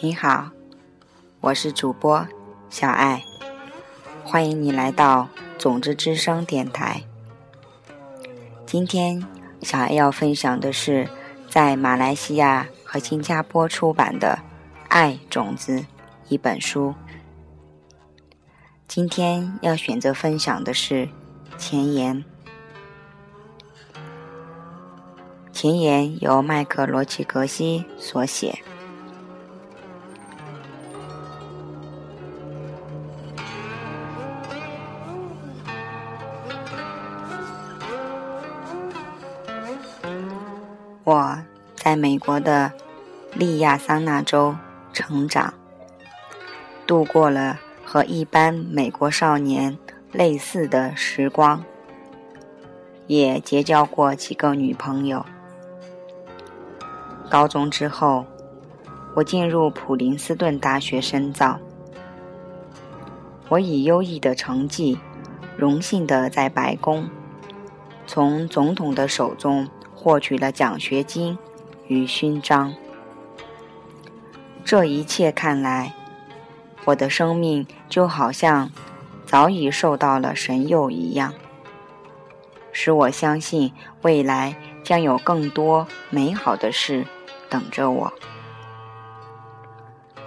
你好，我是主播小爱，欢迎你来到种子之声电台。今天小爱要分享的是在马来西亚和新加坡出版的《爱种子》一本书。今天要选择分享的是前言。前言由麦克罗奇格西所写。在美国的利亚桑那州成长，度过了和一般美国少年类似的时光，也结交过几个女朋友。高中之后，我进入普林斯顿大学深造。我以优异的成绩，荣幸的在白宫，从总统的手中。获取了奖学金与勋章，这一切看来，我的生命就好像早已受到了神佑一样，使我相信未来将有更多美好的事等着我。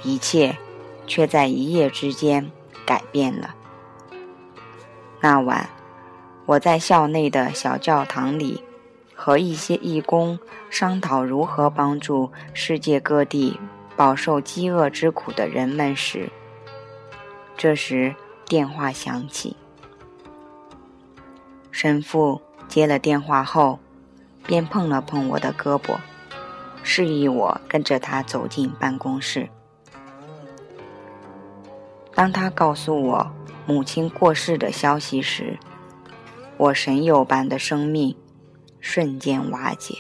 一切却在一夜之间改变了。那晚，我在校内的小教堂里。和一些义工商讨如何帮助世界各地饱受饥饿之苦的人们时，这时电话响起。神父接了电话后，便碰了碰我的胳膊，示意我跟着他走进办公室。当他告诉我母亲过世的消息时，我神友般的生命。瞬间瓦解。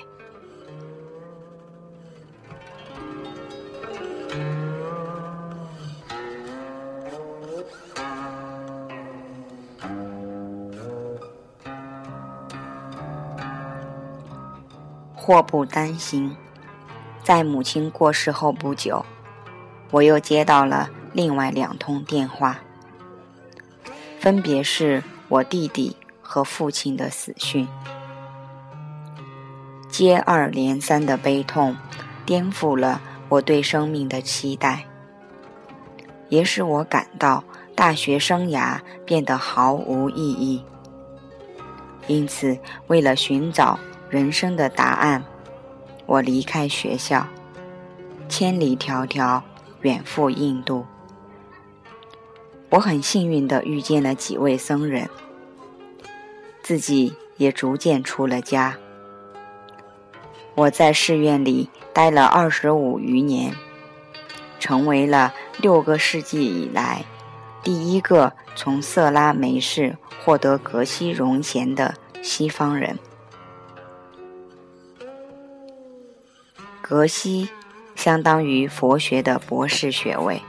祸不单行，在母亲过世后不久，我又接到了另外两通电话，分别是我弟弟和父亲的死讯。接二连三的悲痛，颠覆了我对生命的期待，也使我感到大学生涯变得毫无意义。因此，为了寻找人生的答案，我离开学校，千里迢迢远赴印度。我很幸运地遇见了几位僧人，自己也逐渐出了家。我在寺院里待了二十五余年，成为了六个世纪以来第一个从色拉梅氏获得格西荣衔的西方人。格西相当于佛学的博士学位。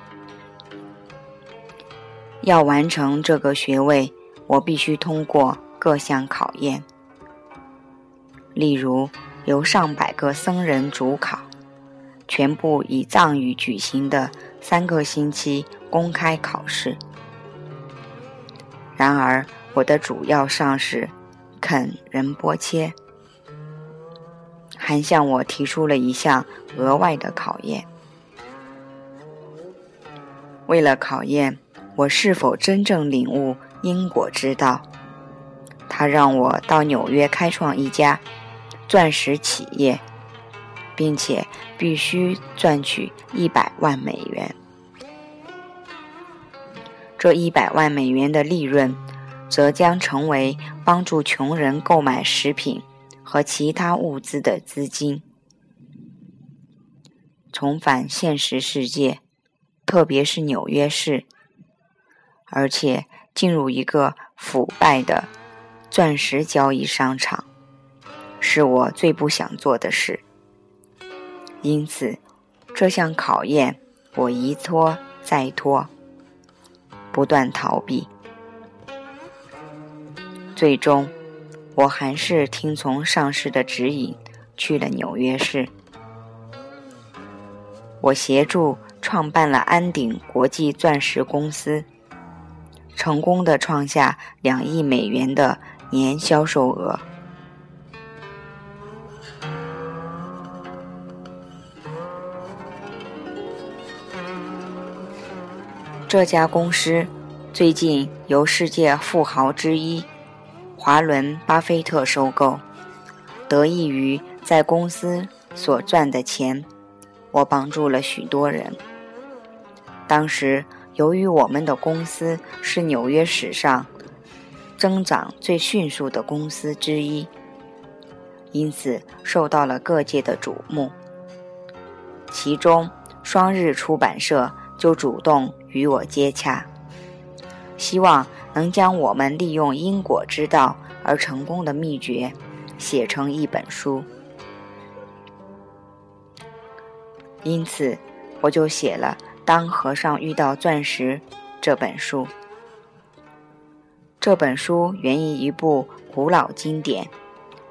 要完成这个学位，我必须通过各项考验，例如。由上百个僧人主考，全部以藏语举行的三个星期公开考试。然而，我的主要上司肯仁波切还向我提出了一项额外的考验。为了考验我是否真正领悟因果之道，他让我到纽约开创一家。钻石企业，并且必须赚取一百万美元。这一百万美元的利润，则将成为帮助穷人购买食品和其他物资的资金。重返现实世界，特别是纽约市，而且进入一个腐败的钻石交易商场。是我最不想做的事，因此这项考验我一拖再拖，不断逃避。最终，我还是听从上司的指引，去了纽约市。我协助创。创办了安鼎国际钻石公司，成功的创下两亿美元的年销售额。这家公司最近由世界富豪之一华伦巴菲特收购。得益于在公司所赚的钱，我帮助了许多人。当时，由于我们的公司是纽约史上增长最迅速的公司之一，因此受到了各界的瞩目。其中，双日出版社就主动。与我接洽，希望能将我们利用因果之道而成功的秘诀写成一本书。因此，我就写了《当和尚遇到钻石》这本书。这本书源于一部古老经典《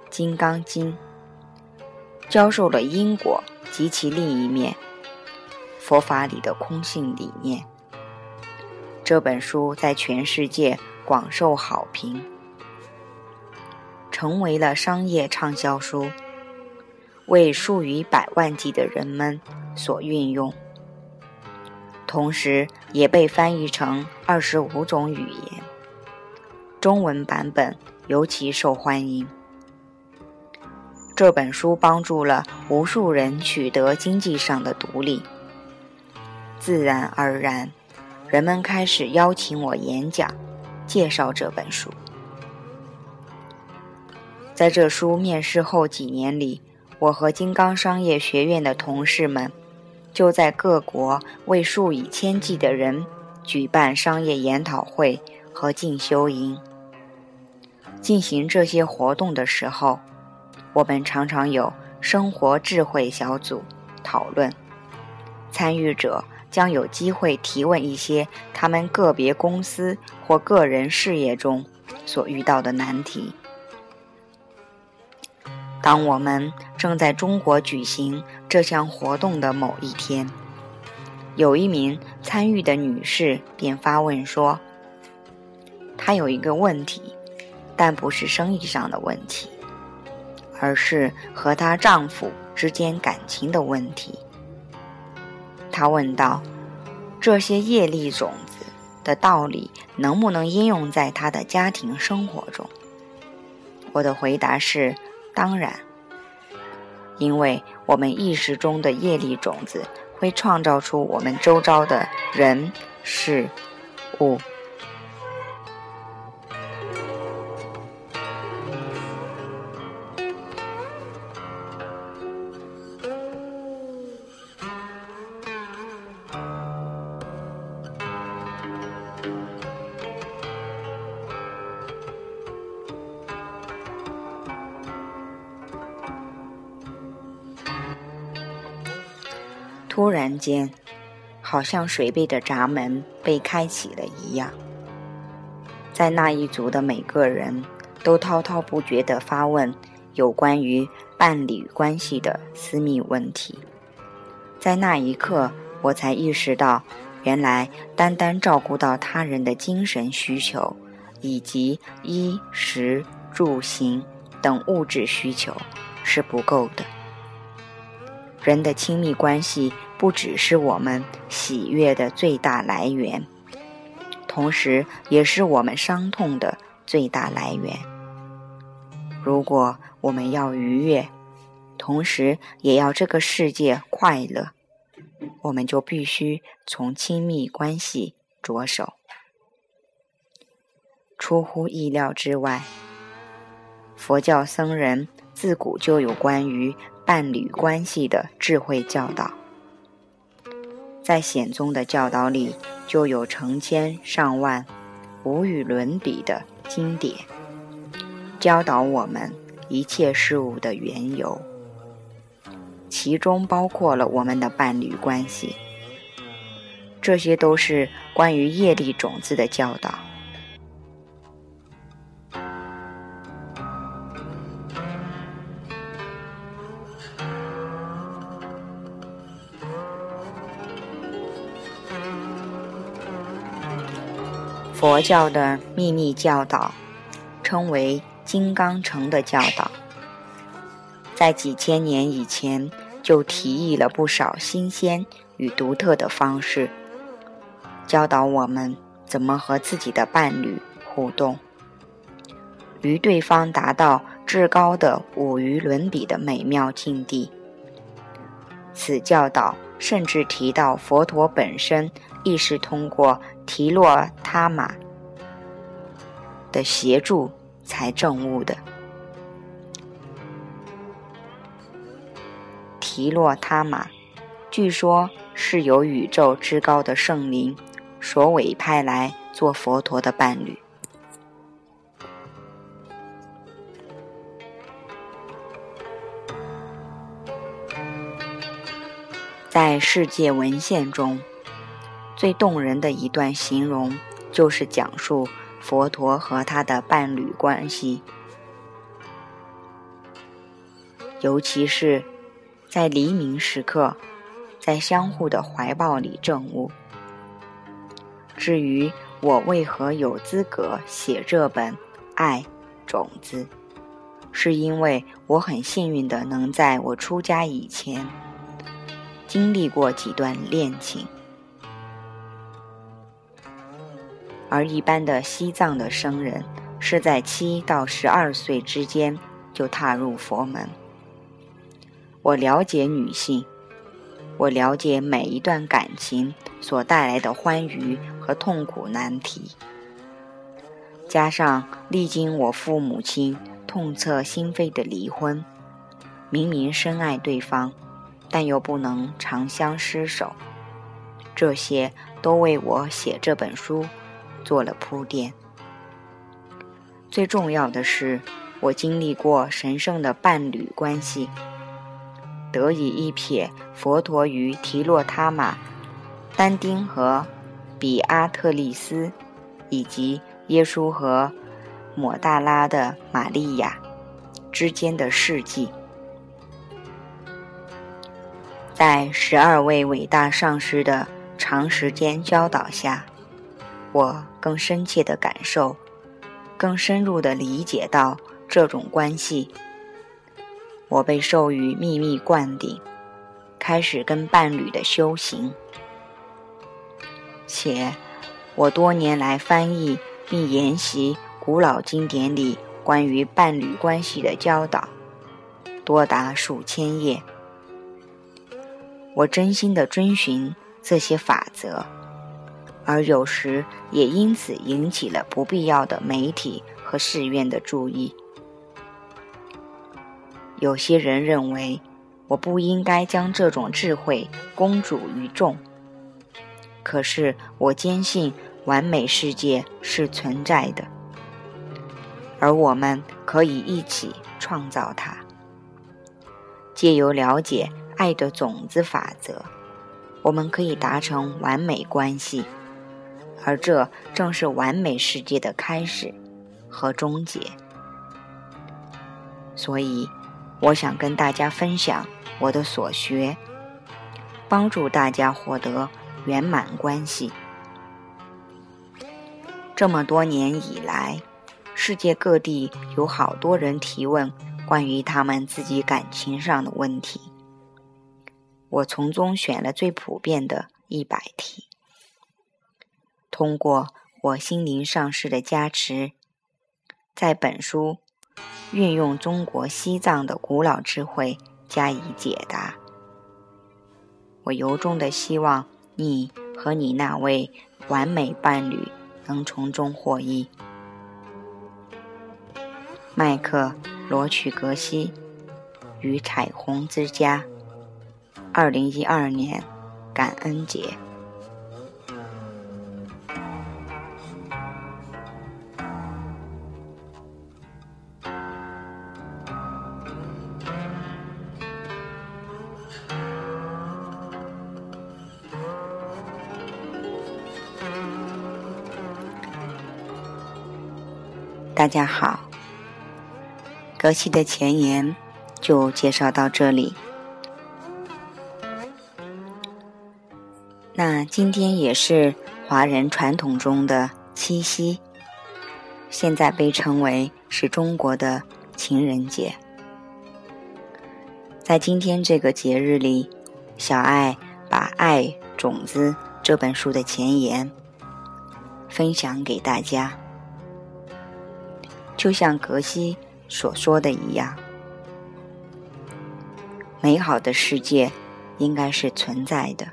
金刚经》，教授了因果及其另一面——佛法里的空性理念。这本书在全世界广受好评，成为了商业畅销书，为数以百万计的人们所运用。同时，也被翻译成二十五种语言，中文版本尤其受欢迎。这本书帮助了无数人取得经济上的独立，自然而然。人们开始邀请我演讲，介绍这本书。在这书面世后几年里，我和金刚商业学院的同事们，就在各国为数以千计的人举办商业研讨会和进修营。进行这些活动的时候，我们常常有生活智慧小组讨论，参与者。将有机会提问一些他们个别公司或个人事业中所遇到的难题。当我们正在中国举行这项活动的某一天，有一名参与的女士便发问说：“她有一个问题，但不是生意上的问题，而是和她丈夫之间感情的问题。”他问道：“这些业力种子的道理能不能应用在他的家庭生活中？”我的回答是：“当然，因为我们意识中的业力种子会创造出我们周遭的人事物。”突然间，好像水杯的闸门被开启了一样，在那一组的每个人都滔滔不绝地发问有关于伴侣关系的私密问题。在那一刻，我才意识到，原来单单照顾到他人的精神需求，以及衣食住行等物质需求是不够的。人的亲密关系不只是我们喜悦的最大来源，同时也是我们伤痛的最大来源。如果我们要愉悦，同时也要这个世界快乐，我们就必须从亲密关系着手。出乎意料之外，佛教僧人自古就有关于。伴侣关系的智慧教导，在显宗的教导里就有成千上万、无与伦比的经典，教导我们一切事物的缘由，其中包括了我们的伴侣关系。这些都是关于业力种子的教导。佛教的秘密教导，称为金刚乘的教导，在几千年以前就提议了不少新鲜与独特的方式，教导我们怎么和自己的伴侣互动，与对方达到至高的无与伦比的美妙境地。此教导甚至提到佛陀本身亦是通过提洛他玛的协助才证悟的。提洛他玛，据说是由宇宙之高的圣灵所委派来做佛陀的伴侣。在世界文献中，最动人的一段形容，就是讲述佛陀和他的伴侣关系，尤其是在黎明时刻，在相互的怀抱里证悟。至于我为何有资格写这本《爱种子》，是因为我很幸运的能在我出家以前。经历过几段恋情，而一般的西藏的僧人是在七到十二岁之间就踏入佛门。我了解女性，我了解每一段感情所带来的欢愉和痛苦难题，加上历经我父母亲痛彻心扉的离婚，明明深爱对方。但又不能长相厮守，这些都为我写这本书做了铺垫。最重要的是，我经历过神圣的伴侣关系，得以一瞥佛陀与提洛他玛、丹丁和比阿特利斯，以及耶稣和抹大拉的玛利亚之间的事迹。在十二位伟大上师的长时间教导下，我更深切的感受，更深入的理解到这种关系。我被授予秘密灌顶，开始跟伴侣的修行。且我多年来翻译并研习古老经典里关于伴侣关系的教导，多达数千页。我真心的遵循这些法则，而有时也因此引起了不必要的媒体和寺院的注意。有些人认为我不应该将这种智慧公诸于众，可是我坚信完美世界是存在的，而我们可以一起创造它，借由了解。爱的种子法则，我们可以达成完美关系，而这正是完美世界的开始和终结。所以，我想跟大家分享我的所学，帮助大家获得圆满关系。这么多年以来，世界各地有好多人提问关于他们自己感情上的问题。我从中选了最普遍的一百题，通过我心灵上师的加持，在本书运用中国西藏的古老智慧加以解答。我由衷的希望你和你那位完美伴侣能从中获益。麦克罗曲格西与彩虹之家。二零一二年，感恩节。大家好，格西的前言就介绍到这里。那今天也是华人传统中的七夕，现在被称为是中国的情人节。在今天这个节日里，小爱把《爱种子》这本书的前言分享给大家。就像格西所说的一样，美好的世界应该是存在的，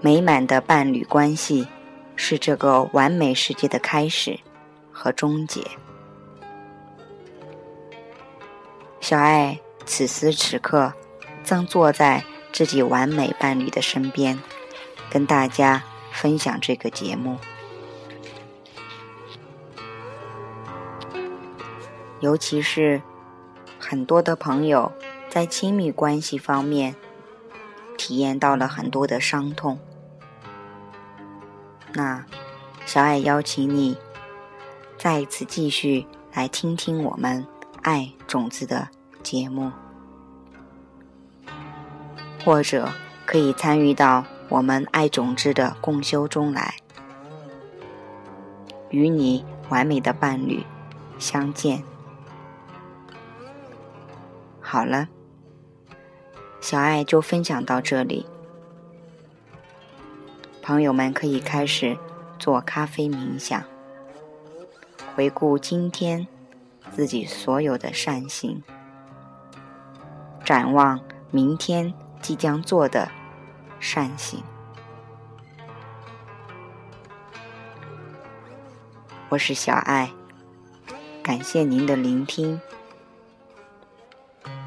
美满的伴侣关系是这个完美世界的开始和终结。小爱此时此刻正坐在自己完美伴侣的身边，跟大家分享这个节目。尤其是很多的朋友在亲密关系方面体验到了很多的伤痛，那小爱邀请你再一次继续来听听我们。爱种子的节目，或者可以参与到我们爱种子的共修中来，与你完美的伴侣相见。好了，小爱就分享到这里，朋友们可以开始做咖啡冥想，回顾今天。自己所有的善行，展望明天即将做的善行。我是小爱，感谢您的聆听，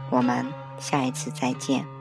我们下一次再见。